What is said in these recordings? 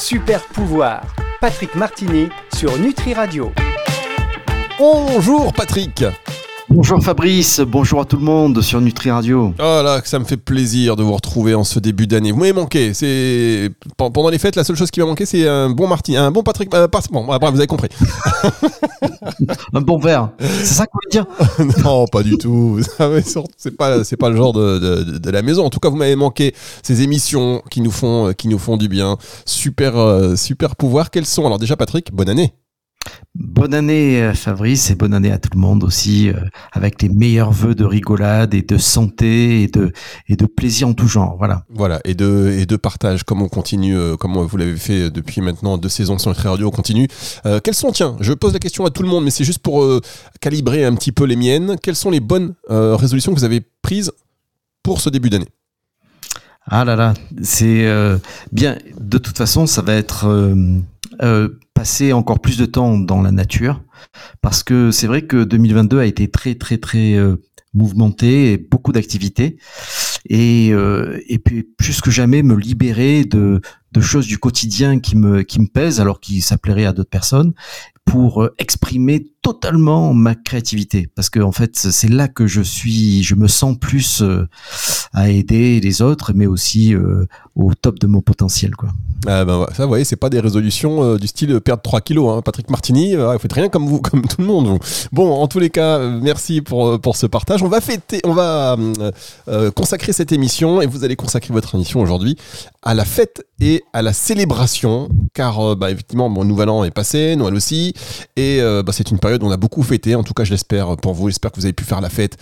Super pouvoir. Patrick Martini sur Nutri Radio. Bonjour Patrick Bonjour Fabrice, bonjour à tout le monde sur Nutri Radio. Oh là, ça me fait plaisir de vous retrouver en ce début d'année. Vous m'avez manqué. C'est pendant les fêtes, la seule chose qui m'a manqué, c'est un bon Martin, un bon Patrick. Euh, bon, après, vous avez compris. un bon verre. C'est ça qu'on veut dire? Non, pas du tout. C'est pas, c'est pas le genre de, de, de, la maison. En tout cas, vous m'avez manqué ces émissions qui nous font, qui nous font du bien. Super, euh, super pouvoir. Quels sont? Alors déjà, Patrick, bonne année. Bonne année euh, Fabrice et bonne année à tout le monde aussi, euh, avec les meilleurs voeux de rigolade et de santé et de, et de plaisir en tout genre. Voilà. Voilà, et de, et de partage, comme on continue, euh, comme vous l'avez fait depuis maintenant deux saisons sur notre radio, on continue. quelles sont, tiens, je pose la question à tout le monde, mais c'est juste pour calibrer un petit peu les miennes. Quelles sont les bonnes résolutions que vous avez prises pour ce début d'année? Ah là là, c'est bien, de toute façon, ça va être passer encore plus de temps dans la nature. Parce que c'est vrai que 2022 a été très très très euh, mouvementé et beaucoup d'activités. Et euh, et puis plus que jamais me libérer de de choses du quotidien qui me qui me pèsent alors qui s'appelleraient à d'autres personnes pour euh, exprimer totalement ma créativité. Parce que en fait c'est là que je suis je me sens plus à aider les autres mais aussi au top de mon potentiel quoi. Ah ben, ça, vous voyez, c'est pas des résolutions euh, du style euh, perdre 3 kilos. Hein. Patrick Martini, euh, vous faites rien comme vous, comme tout le monde. Bon, en tous les cas, merci pour, pour ce partage. On va fêter, on va consacrer cette émission et vous allez consacrer votre émission aujourd'hui à la fête et à la célébration, car bah, effectivement, bon, Nouvel An est passé, Noël aussi, et bah, c'est une période où on a beaucoup fêté. En tout cas, je l'espère pour vous. J'espère que vous avez pu faire la fête,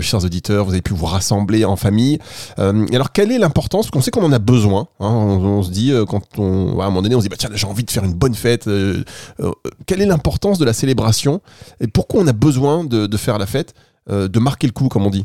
chers auditeurs. Vous avez pu vous rassembler en famille. alors, quelle est l'importance? Parce qu'on sait qu'on en a besoin. Hein. on, se dit quand on, à un moment donné, on se dit, bah, tiens, j'ai envie de faire une bonne fête. Euh, euh, quelle est l'importance de la célébration et pourquoi on a besoin de, faire la fête, euh, de marquer le coup, comme on dit?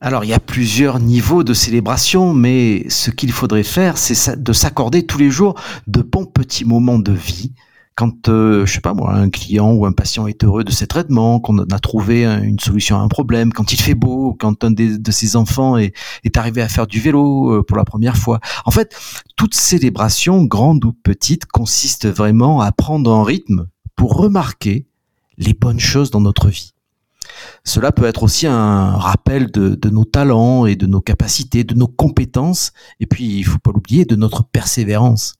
Alors, il y a plusieurs niveaux de célébration, mais ce qu'il faudrait faire, c'est de s'accorder tous les jours de bons petits moments de vie quand, euh, je sais pas moi, un client ou un patient est heureux de ses traitements, qu'on a trouvé une solution à un problème, quand il fait beau, quand un de ses enfants est, arrivé à faire du vélo euh, pour la première fois. En fait, toute célébration, grande ou petite, consiste vraiment à prendre un rythme pour remarquer les bonnes choses dans notre vie. Cela peut être aussi un rappel de, de, nos talents et de nos capacités, de nos compétences, et puis il faut pas l'oublier, de notre persévérance.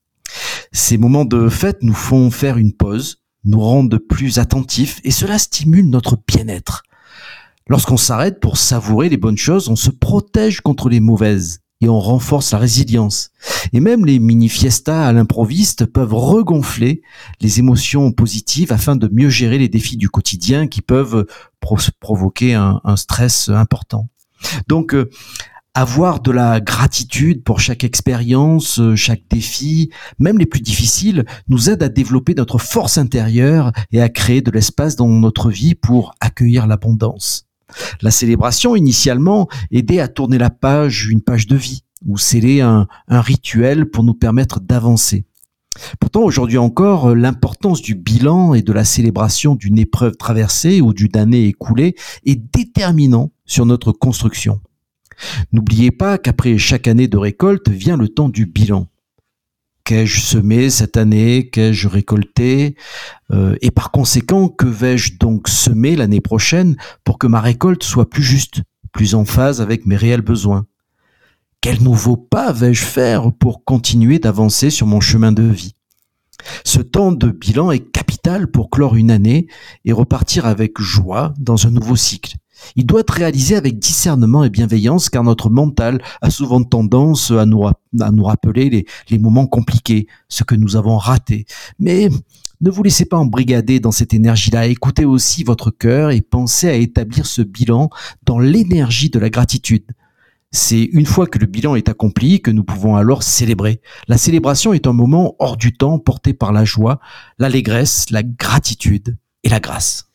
Ces moments de fête nous font faire une pause, nous rendent plus attentifs et cela stimule notre bien-être. Lorsqu'on s'arrête pour savourer les bonnes choses, on se protège contre les mauvaises et on renforce la résilience. Et même les mini-fiestas à l'improviste peuvent regonfler les émotions positives afin de mieux gérer les défis du quotidien qui peuvent provoquer un, un, stress important. Donc, euh, avoir de la gratitude pour chaque expérience, euh, chaque défi, même les plus difficiles, nous aide à développer notre force intérieure et à créer de l'espace dans notre vie pour accueillir l'abondance. La célébration, initialement, aidait à tourner la page, une page de vie, ou sceller un, un rituel pour nous permettre d'avancer. Pourtant, aujourd'hui encore, l'importance du bilan et de la célébration d'une épreuve traversée ou d'une année écoulée est déterminant sur notre construction. N'oubliez pas qu'après chaque année de récolte vient le temps du bilan. Qu'ai-je semé cette année? Qu'ai-je récolté? Euh, Et par conséquent, que vais-je donc semer l'année prochaine pour que ma récolte soit plus juste, plus en phase avec mes réels besoins? Quel nouveau pas vais-je faire pour continuer d'avancer sur mon chemin de vie? Ce temps de bilan est capital pour clore une année et repartir avec joie dans un nouveau cycle. Il doit être réalisé avec discernement et bienveillance car notre mental a souvent tendance à nous, à nous rappeler les, les moments compliqués, ce que nous avons raté. Mais ne vous laissez pas embrigader dans cette énergie-là. Écoutez aussi votre cœur et pensez à établir ce bilan dans l'énergie de la gratitude. C'est une fois que le bilan est accompli que nous pouvons alors célébrer. La célébration est un moment hors du temps porté par la joie, l'allégresse, la gratitude et la grâce.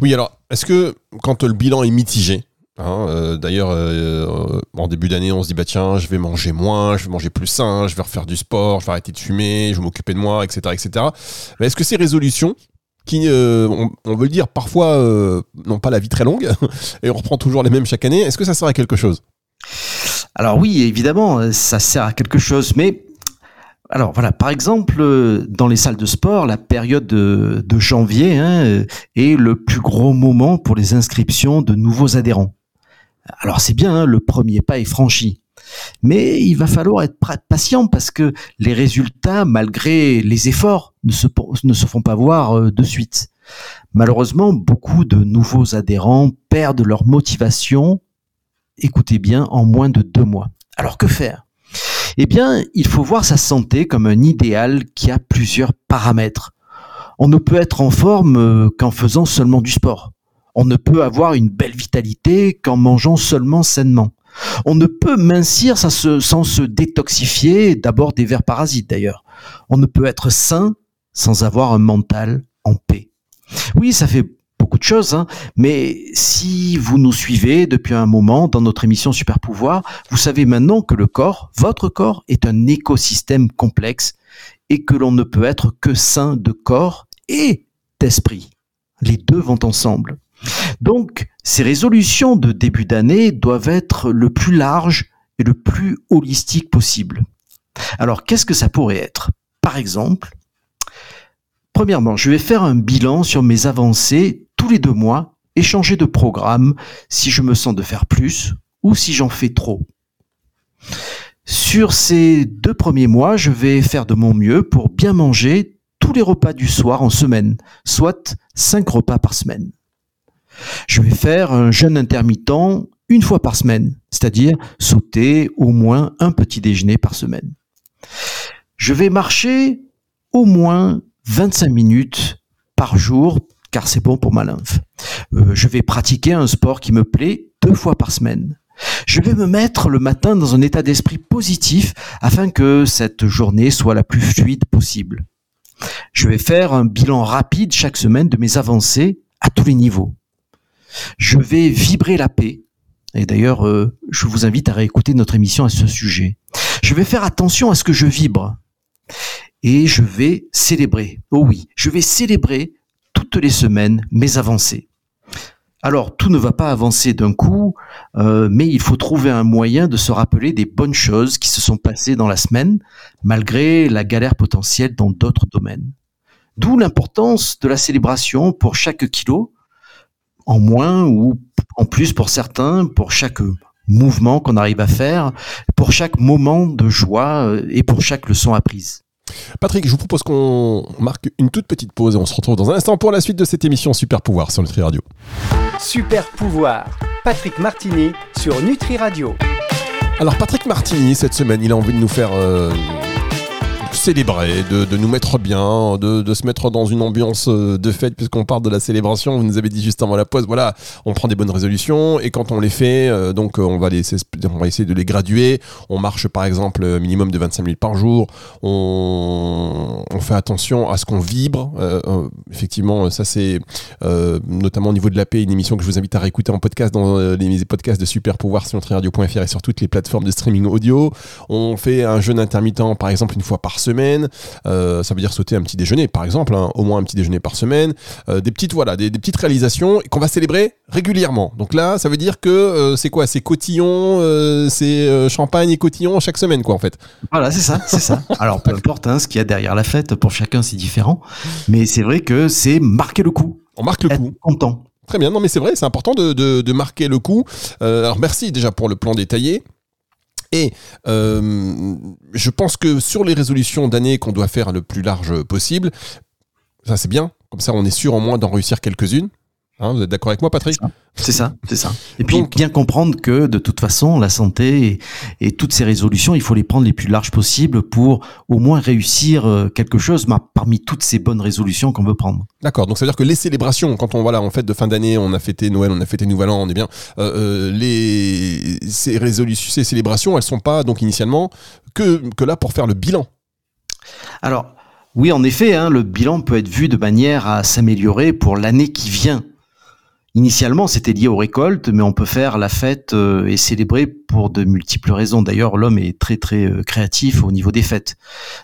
Oui, alors, est-ce que quand le bilan est mitigé, hein, euh, D'ailleurs, euh, en début d'année, on se dit bah tiens, je vais manger moins, je vais manger plus sain, je vais refaire du sport, je vais arrêter de fumer, je vais m'occuper de moi, etc., etc. Est-ce que ces résolutions, qui, euh, on, veut le dire, parfois n'ont pas la vie très longue, et on reprend toujours les mêmes chaque année, est-ce que ça sert à quelque chose? Alors oui, évidemment, ça sert à quelque chose, mais alors voilà, par exemple, dans les salles de sport, la période de, janvier hein, est le plus gros moment pour les inscriptions de nouveaux adhérents. Alors c'est bien, hein, le premier pas est franchi. Mais il va falloir être patient parce que les résultats, malgré les efforts, ne se, ne se font pas voir euh, de suite. Malheureusement, beaucoup de nouveaux adhérents perdent leur motivation, écoutez bien, en moins de deux mois. Alors que faire? Eh bien, il faut voir sa santé comme un idéal qui a plusieurs paramètres. On ne peut être en forme euh, qu'en faisant seulement du sport. On ne peut avoir une belle vitalité qu'en mangeant seulement sainement. On ne peut mincir sans se, détoxifier, d'abord des vers parasites d'ailleurs. On ne peut être sain sans avoir un mental en paix. Oui, ça fait beaucoup de choses, hein, mais si vous nous suivez depuis un moment dans notre émission Super Pouvoir, vous savez maintenant que le corps, votre corps, est un écosystème complexe et que l'on ne peut être que sain de corps et d'esprit. Les deux vont ensemble. Donc, ces résolutions de début d'année doivent être le plus large et le plus holistique possible. Alors, qu'est-ce que ça pourrait être? Par exemple, premièrement, je vais faire un bilan sur mes avancées tous les deux mois et changer de programme si je me sens de faire plus ou si j'en fais trop. Sur ces deux premiers mois, je vais faire de mon mieux pour bien manger tous les repas du soir en semaine, soit cinq repas par semaine. Je vais faire un jeûne intermittent une fois par semaine, c'est-à-dire sauter au moins un petit déjeuner par semaine. Je vais marcher au moins 25 minutes par jour car c'est bon pour ma lymphe. Euh, je vais pratiquer un sport qui me plaît deux fois par semaine. Je vais me mettre le matin dans un état d'esprit positif afin que cette journée soit la plus fluide possible. Je vais faire un bilan rapide chaque semaine de mes avancées à tous les niveaux. Je vais vibrer la paix. Et d'ailleurs, euh, je vous invite à réécouter notre émission à ce sujet. Je vais faire attention à ce que je vibre. Et je vais célébrer. Oh oui, je vais célébrer toutes les semaines mes avancées. Alors, tout ne va pas avancer d'un coup, euh, mais il faut trouver un moyen de se rappeler des bonnes choses qui se sont passées dans la semaine, malgré la galère potentielle dans d'autres domaines. D'où l'importance de la célébration pour chaque kilo, en moins ou en plus pour certains, pour chaque mouvement qu'on arrive à faire, pour chaque moment de joie euh, et pour chaque leçon apprise. Patrick, je vous propose qu'on marque une toute petite pause et on se retrouve dans un instant pour la suite de cette émission Super Pouvoir sur Nutri Radio. Super Pouvoir, Patrick Martini sur Nutri Radio. Alors Patrick Martini, cette semaine, il a envie de nous faire euh, célébrer, de, nous mettre bien, de, se mettre dans une ambiance euh, de fête, puisqu'on parle de la célébration. Vous nous avez dit juste avant la pause, voilà, on prend des bonnes résolutions et quand on les fait, euh, donc euh, on va, on va essayer de les graduer. On marche par exemple minimum de 25 minutes par jour. On, fait attention à ce qu'on vibre. effectivement, ça c'est notamment au niveau de la paix, une émission que je vous invite à réécouter en podcast dans les podcasts de Super Pouvoir sur radio.fr et sur toutes les plateformes de streaming audio. On fait un jeûne intermittent par exemple une fois par semaine. Euh, ça veut dire sauter un petit déjeuner, par exemple, hein, au moins un petit déjeuner par semaine. Euh, des petites voilà, des, petites réalisations qu'on va célébrer régulièrement. Donc là, ça veut dire que euh, c'est quoi C'est cotillon, c'est champagne et cotillon chaque semaine, quoi, en fait. Voilà, c'est ça, c'est ça. Alors peu importe hein, ce qu'il y a derrière la fête, pour chacun c'est différent, mais c'est vrai que c'est marquer le coup. On marque le coup. Content. Très bien, non mais c'est vrai, c'est important de, de, marquer le coup. alors merci déjà pour le plan détaillé. Et euh, je pense que sur les résolutions d'année qu'on doit faire le plus large possible, ça c'est bien. Comme ça, on est sûr au moins d'en réussir quelques-unes. Hein, vous êtes d'accord avec moi, Patrick? C'est ça, c'est ça. Et puis bien comprendre que de toute façon, la santé et, toutes ces résolutions, il faut les prendre les plus larges possibles pour au moins réussir euh, quelque chose parmi toutes ces bonnes résolutions qu'on veut prendre. D'accord. Donc ça veut dire que les célébrations, quand on voilà, en fait de fin d'année, on a fêté Noël, on a fêté Nouvel An, on est bien. Euh, euh, les ces résolutions, ces célébrations, elles sont pas donc initialement que que là pour faire le bilan. Alors. Oui, en effet, hein, le bilan peut être vu de manière à s'améliorer pour l'année qui vient. Initialement, c'était lié aux récoltes, mais on peut faire la fête euh, et célébrer pour de multiples raisons. D'ailleurs, l'homme est très très euh, créatif au niveau des fêtes.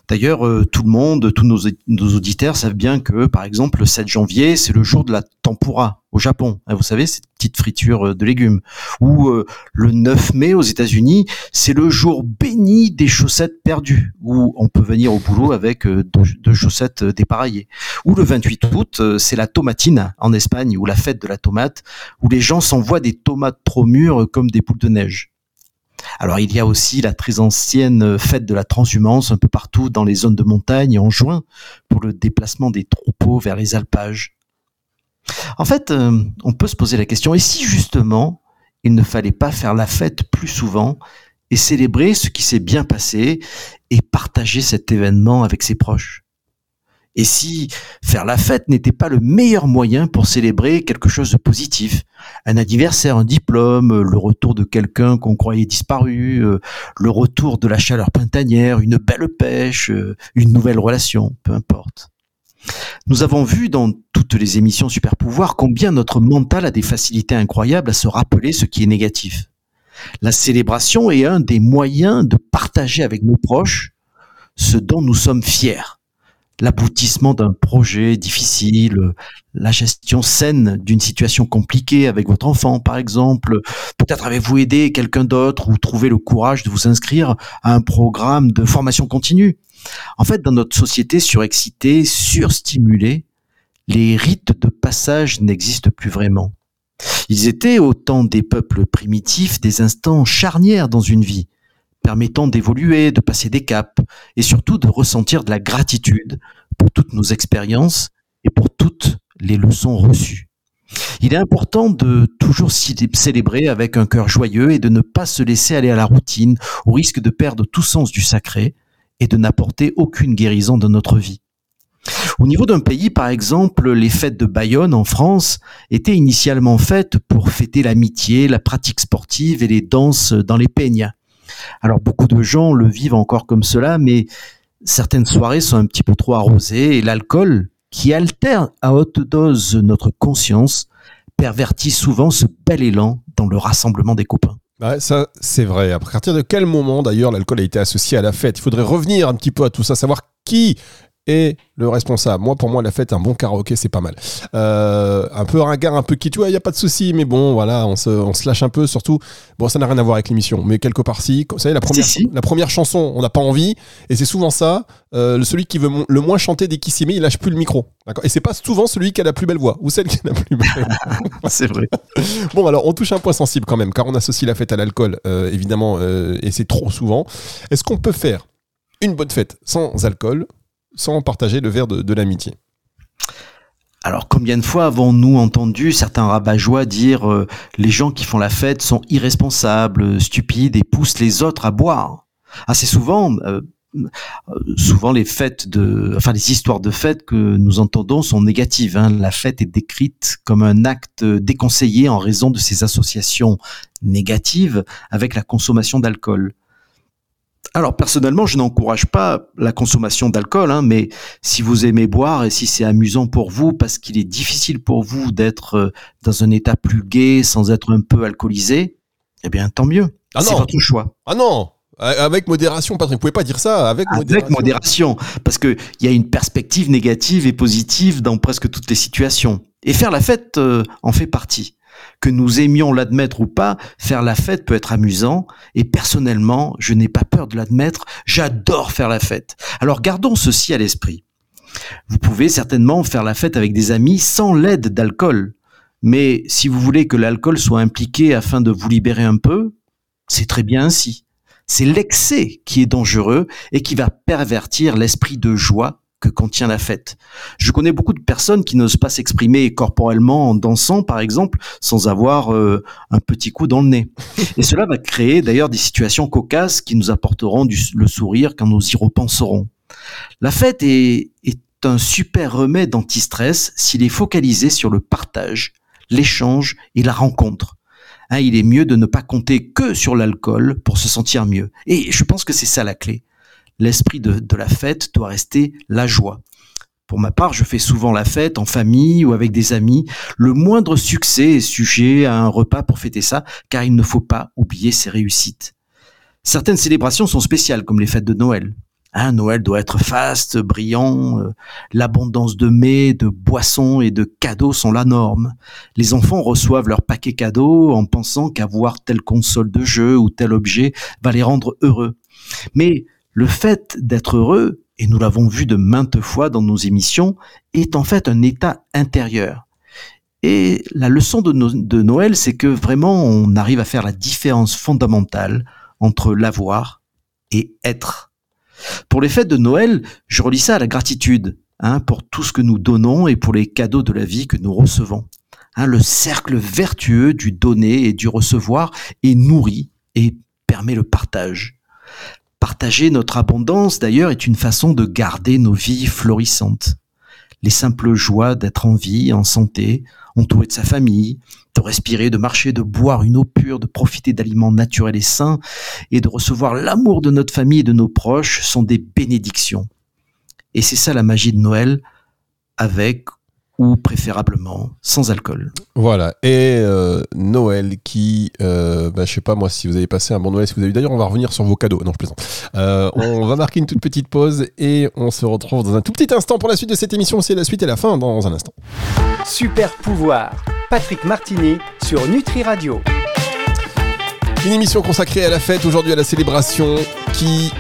D'ailleurs, euh, tout le monde, tous nos, nos, auditeurs savent bien que, par exemple, le 7 janvier, c'est le jour de la tempura. Au Japon. Hein, vous savez, cette petite friture de légumes. Ou le 9 mai aux États-Unis, c'est le jour béni des chaussettes perdues, où on peut venir au boulot avec deux, chaussettes dépareillées. Ou le 28 août, c'est la tomatine en Espagne, ou la fête de la tomate, où les gens s'envoient des tomates trop mûres comme des boules de neige. Alors il y a aussi la très ancienne fête de la transhumance un peu partout dans les zones de montagne en juin pour le déplacement des troupeaux vers les alpages. En fait, euh, on peut se poser la question, et si justement il ne fallait pas faire la fête plus souvent et célébrer ce qui s'est bien passé et partager cet événement avec ses proches? Et si faire la fête n'était pas le meilleur moyen pour célébrer quelque chose de positif, un anniversaire, un diplôme, le retour de quelqu'un qu'on croyait disparu, euh, le retour de la chaleur printanière, une belle pêche, euh, une nouvelle relation, peu importe. Nous avons vu dans toutes les émissions Super Pouvoir combien notre mental a des facilités incroyables à se rappeler ce qui est négatif. La célébration est un des moyens de partager avec nos proches ce dont nous sommes fiers l'aboutissement d'un projet difficile, la gestion saine d'une situation compliquée avec votre enfant, par exemple. Peut-être avez-vous aidé quelqu'un d'autre ou trouvé le courage de vous inscrire à un programme de formation continue. En fait, dans notre société surexcitée, surstimulée, les rites de passage n'existent plus vraiment. Ils étaient, au temps des peuples primitifs, des instants charnières dans une vie permettant d'évoluer, de passer des caps et surtout de ressentir de la gratitude pour toutes nos expériences et pour toutes les leçons reçues. Il est important de toujours célébrer avec un cœur joyeux et de ne pas se laisser aller à la routine au risque de perdre tout sens du sacré et de n'apporter aucune guérison dans notre vie. Au niveau d'un pays, par exemple, les fêtes de Bayonne en France étaient initialement faites pour fêter l'amitié, la pratique sportive et les danses dans les peignes. Alors beaucoup de gens le vivent encore comme cela, mais certaines soirées sont un petit peu trop arrosées et l'alcool, qui altère à haute dose notre conscience, pervertit souvent ce bel élan dans le rassemblement des copains. Ça, c'est vrai. À partir de quel moment, d'ailleurs, l'alcool a été associé à la fête? Il faudrait revenir un petit peu à tout ça, savoir qui et le responsable. Moi, pour moi, la fête, un bon karaoké, c'est pas mal. Euh, un peu ringard, un peu kitsch, il n'y a pas de souci, mais bon, voilà, on se, on se lâche un peu, surtout. Bon, ça n'a rien à voir avec l'émission, mais quelque part, si. Vous savez, la première, la première chanson, on n'a pas envie, et c'est souvent ça. Euh, celui qui veut le moins chanter dès qu'il s'y met, il lâche plus le micro. Et c'est pas souvent celui qui a la plus belle voix, ou celle qui a la plus belle voix. c'est vrai. bon, alors, on touche un point sensible quand même, car on associe la fête à l'alcool, euh, évidemment, euh, et c'est trop souvent. Est-ce qu'on peut faire une bonne fête sans alcool? Sans partager le verre de, l'amitié. Alors combien de fois avons-nous entendu certains rabat-joie dire euh, les gens qui font la fête sont irresponsables, stupides et poussent les autres à boire Assez souvent, euh, souvent les fêtes de, enfin les histoires de fêtes que nous entendons sont négatives. Hein. La fête est décrite comme un acte déconseillé en raison de ses associations négatives avec la consommation d'alcool. Alors personnellement, je n'encourage pas la consommation d'alcool, hein, mais si vous aimez boire et si c'est amusant pour vous, parce qu'il est difficile pour vous d'être euh, dans un état plus gai sans être un peu alcoolisé, eh bien tant mieux. Ah c'est votre choix. Ah non, avec modération, Patrick, vous pouvez pas dire ça avec modération. Avec modération, parce qu'il y a une perspective négative et positive dans presque toutes les situations. Et faire la fête euh, en fait partie que nous aimions l'admettre ou pas, faire la fête peut être amusant, et personnellement, je n'ai pas peur de l'admettre, j'adore faire la fête. Alors gardons ceci à l'esprit. Vous pouvez certainement faire la fête avec des amis sans l'aide d'alcool, mais si vous voulez que l'alcool soit impliqué afin de vous libérer un peu, c'est très bien ainsi. C'est l'excès qui est dangereux et qui va pervertir l'esprit de joie contient la fête. Je connais beaucoup de personnes qui n'osent pas s'exprimer corporellement en dansant, par exemple, sans avoir euh, un petit coup dans le nez. Et cela va créer d'ailleurs des situations cocasses qui nous apporteront le sourire quand nous y repenserons. La fête est, est un super remède anti-stress s'il est focalisé sur le partage, l'échange et la rencontre. Hein, il est mieux de ne pas compter que sur l'alcool pour se sentir mieux. Et je pense que c'est ça la clé l'esprit de, la fête doit rester la joie. Pour ma part, je fais souvent la fête en famille ou avec des amis. Le moindre succès est sujet à un repas pour fêter ça, car il ne faut pas oublier ses réussites. Certaines célébrations sont spéciales, comme les fêtes de Noël. Hein, Noël doit être faste, brillant. euh, L'abondance de mets, de boissons et de cadeaux sont la norme. Les enfants reçoivent leur paquet cadeau en pensant qu'avoir telle console de jeu ou tel objet va les rendre heureux. Mais le fait d'être heureux, et nous l'avons vu de maintes fois dans nos émissions, est en fait un état intérieur. Et la leçon de, No- de Noël, c'est que vraiment on arrive à faire la différence fondamentale entre l'avoir et être. Pour les fêtes de Noël, je relis ça à la gratitude hein, pour tout ce que nous donnons et pour les cadeaux de la vie que nous recevons. Hein, le cercle vertueux du donner et du recevoir est nourri et permet le partage. Partager notre abondance, d'ailleurs, est une façon de garder nos vies florissantes. Les simples joies d'être en vie, en santé, entouré de sa famille, de respirer, de marcher, de boire une eau pure, de profiter d'aliments naturels et sains, et de recevoir l'amour de notre famille et de nos proches sont des bénédictions. Et c'est ça la magie de Noël, avec ou préférablement sans alcool. Voilà. Et euh, Noël qui, euh, bah, je sais pas moi si vous avez passé un bon Noël, si vous avez d'ailleurs, on va revenir sur vos cadeaux. Non, je plaisante. Euh, on va marquer une toute petite pause et on se retrouve dans un tout petit instant pour la suite de cette émission. C'est la suite et la fin dans un instant. Super pouvoir. Patrick Martini sur Nutri Radio. Une émission consacrée à la fête, aujourd'hui à la célébration, qui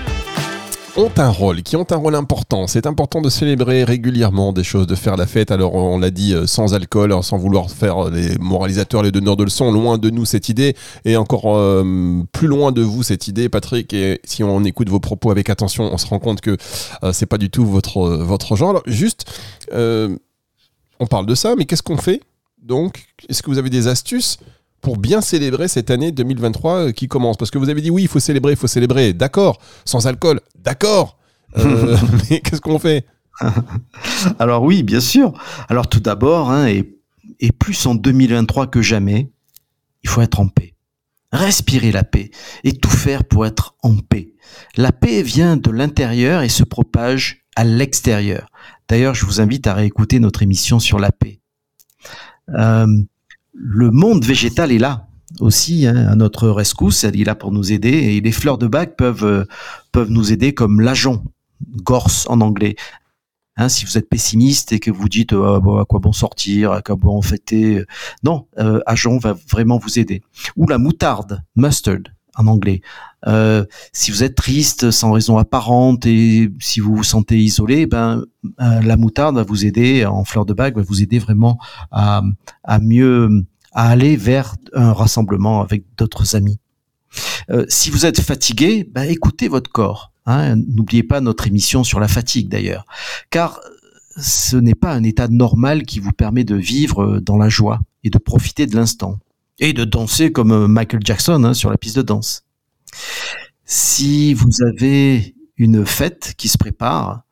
ont un rôle, qui ont un rôle important. C'est important de célébrer régulièrement des choses, de faire la fête. Alors on l'a dit, euh, sans alcool, hein, sans vouloir faire les moralisateurs, les donneurs de leçons, loin de nous cette idée, et encore euh, plus loin de vous cette idée, Patrick. Et si on écoute vos propos avec attention, on se rend compte que euh, c'est pas du tout votre votre genre. Juste, euh, on parle de ça, mais qu'est-ce qu'on fait Donc, est-ce que vous avez des astuces pour bien célébrer cette année 2023 euh, qui commence Parce que vous avez dit oui, il faut célébrer, il faut célébrer, d'accord, sans alcool, d'accord. Euh, mais qu'est-ce qu'on fait? Alors oui, bien sûr. Alors tout d'abord, hein, et, et plus en 2023 que jamais, il faut être en paix. Respirer la paix et tout faire pour être en paix. La paix vient de l'intérieur et se propage à l'extérieur. D'ailleurs, je vous invite à réécouter notre émission sur la paix. Euh, le monde végétal est là aussi, hein, à notre rescousse, il est là pour nous aider et les fleurs de bac peuvent, euh, peuvent nous aider comme l'ajon, gorse en anglais. Hein, si vous êtes pessimiste et que vous dites euh, bon, à quoi bon sortir, à quoi bon fêter, euh, non, euh, Ajon va vraiment vous aider. Ou la moutarde, mustard en anglais. Euh, si vous êtes triste sans raison apparente et si vous vous sentez isolé, ben euh, la moutarde va vous aider en fleur de bague va vous aider vraiment à, à mieux à aller vers un rassemblement avec d'autres amis. Euh, si vous êtes fatigué, ben, écoutez votre corps. Hein, N'oubliez pas notre émission sur la fatigue d'ailleurs, car ce n'est pas un état normal qui vous permet de vivre dans la joie et de profiter de l'instant et de danser comme Michael Jackson hein, sur la piste de danse. Si vous avez une fête qui se prépare,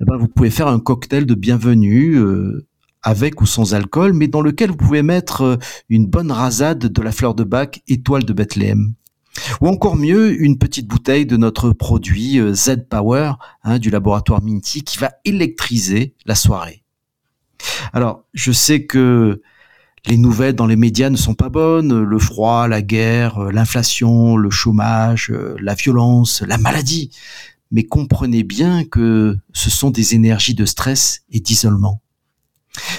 eh ben vous pouvez faire un cocktail de bienvenue euh, avec ou sans alcool, mais dans lequel vous pouvez mettre euh, une bonne rasade de la fleur de bac étoile de Bethléem. Ou encore mieux, une petite bouteille de notre produit euh, Z Power hein, du laboratoire Minty qui va électriser la soirée. Alors, je sais que les nouvelles dans les médias ne sont pas bonnes, le froid, la guerre, euh, l'inflation, le chômage, euh, la violence, la maladie. Mais comprenez bien que ce sont des énergies de stress et d'isolement.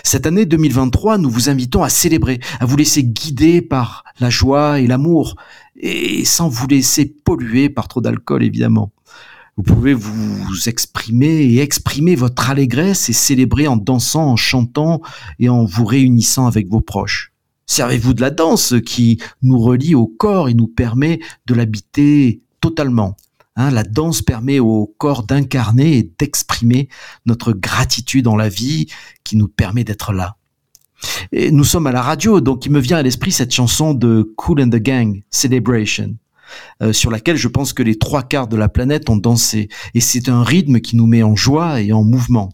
Cette année 2023, nous vous invitons à célébrer, à vous laisser guider par la joie et l'amour, et sans vous laisser polluer par trop d'alcool, évidemment. Vous pouvez vous exprimer et exprimer votre allégresse et célébrer en dansant, en chantant et en vous réunissant avec vos proches. Servez-vous de la danse qui nous relie au corps et nous permet de l'habiter totalement. Hein, la danse permet au corps d'incarner et d'exprimer notre gratitude en la vie qui nous permet d'être là. Et nous sommes à la radio, donc il me vient à l'esprit cette chanson de Cool and the Gang, Celebration, euh, sur laquelle je pense que les trois quarts de la planète ont dansé. Et c'est un rythme qui nous met en joie et en mouvement.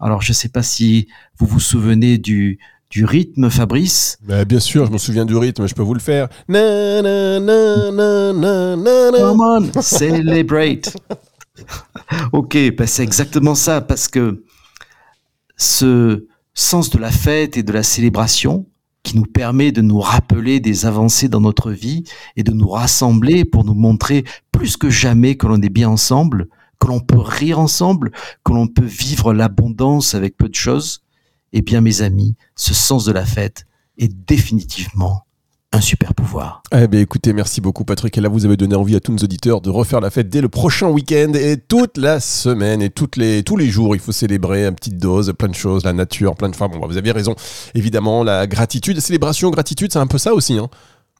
Alors je ne sais pas si vous vous souvenez du, du rythme, Fabrice. Bah, Bien sûr, je me souviens du rythme, je peux vous le faire. Na, na, na, na, na, na, na. Come on, celebrate. ok, bah c'est exactement ça, parce que ce sens de la fête et de la célébration qui nous permet de nous rappeler des avancées dans notre vie et de nous rassembler pour nous montrer plus que jamais que l'on est bien ensemble, que l'on peut rire ensemble, que l'on peut vivre l'abondance avec peu de choses, eh bien mes amis, ce sens de la fête est définitivement un super pouvoir. Eh bien, écoutez, merci beaucoup, Patrick. Et là, vous avez donné envie à tous nos auditeurs de refaire la fête dès le prochain week-end et toute la semaine et les, tous les jours. Il faut célébrer une petite dose, plein de choses, la nature, plein de femmes. Bon, bah, vous avez raison. Évidemment, la gratitude, célébration, gratitude, c'est un peu ça aussi. Hein.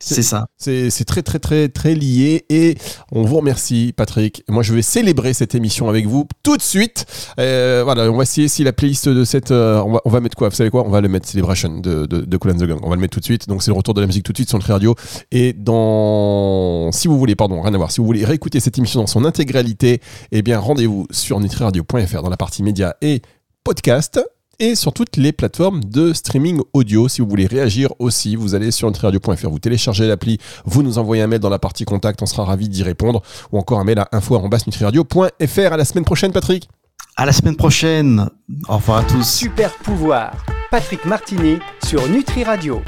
C'est ça. C'est très très très très lié et on vous remercie Patrick. Moi je vais célébrer cette émission avec vous tout de suite. Euh, voilà, on va essayer si la playlist de cette... euh, on, va, on va mettre quoi? Vous savez quoi? On va le mettre Celebration de, de, de Cool and the Gang. On va le mettre tout de suite. Donc c'est le retour de la musique tout de suite sur le radio. Et dans... Si vous voulez, pardon, rien à voir. Si vous voulez réécouter cette émission dans son intégralité, eh bien rendez-vous sur nutriradio.fr dans la partie médias et podcast et sur toutes les plateformes de streaming audio. Si vous voulez réagir aussi, vous allez sur nutriradio.fr, vous téléchargez l'appli, vous nous envoyez un mail dans la partie contact, on sera ravi d'y répondre, ou encore un mail à info@nutriradio.fr. À la semaine prochaine, Patrick. À la semaine prochaine. Au revoir à tous. Super pouvoir. Patrick Martini sur Nutri Radio.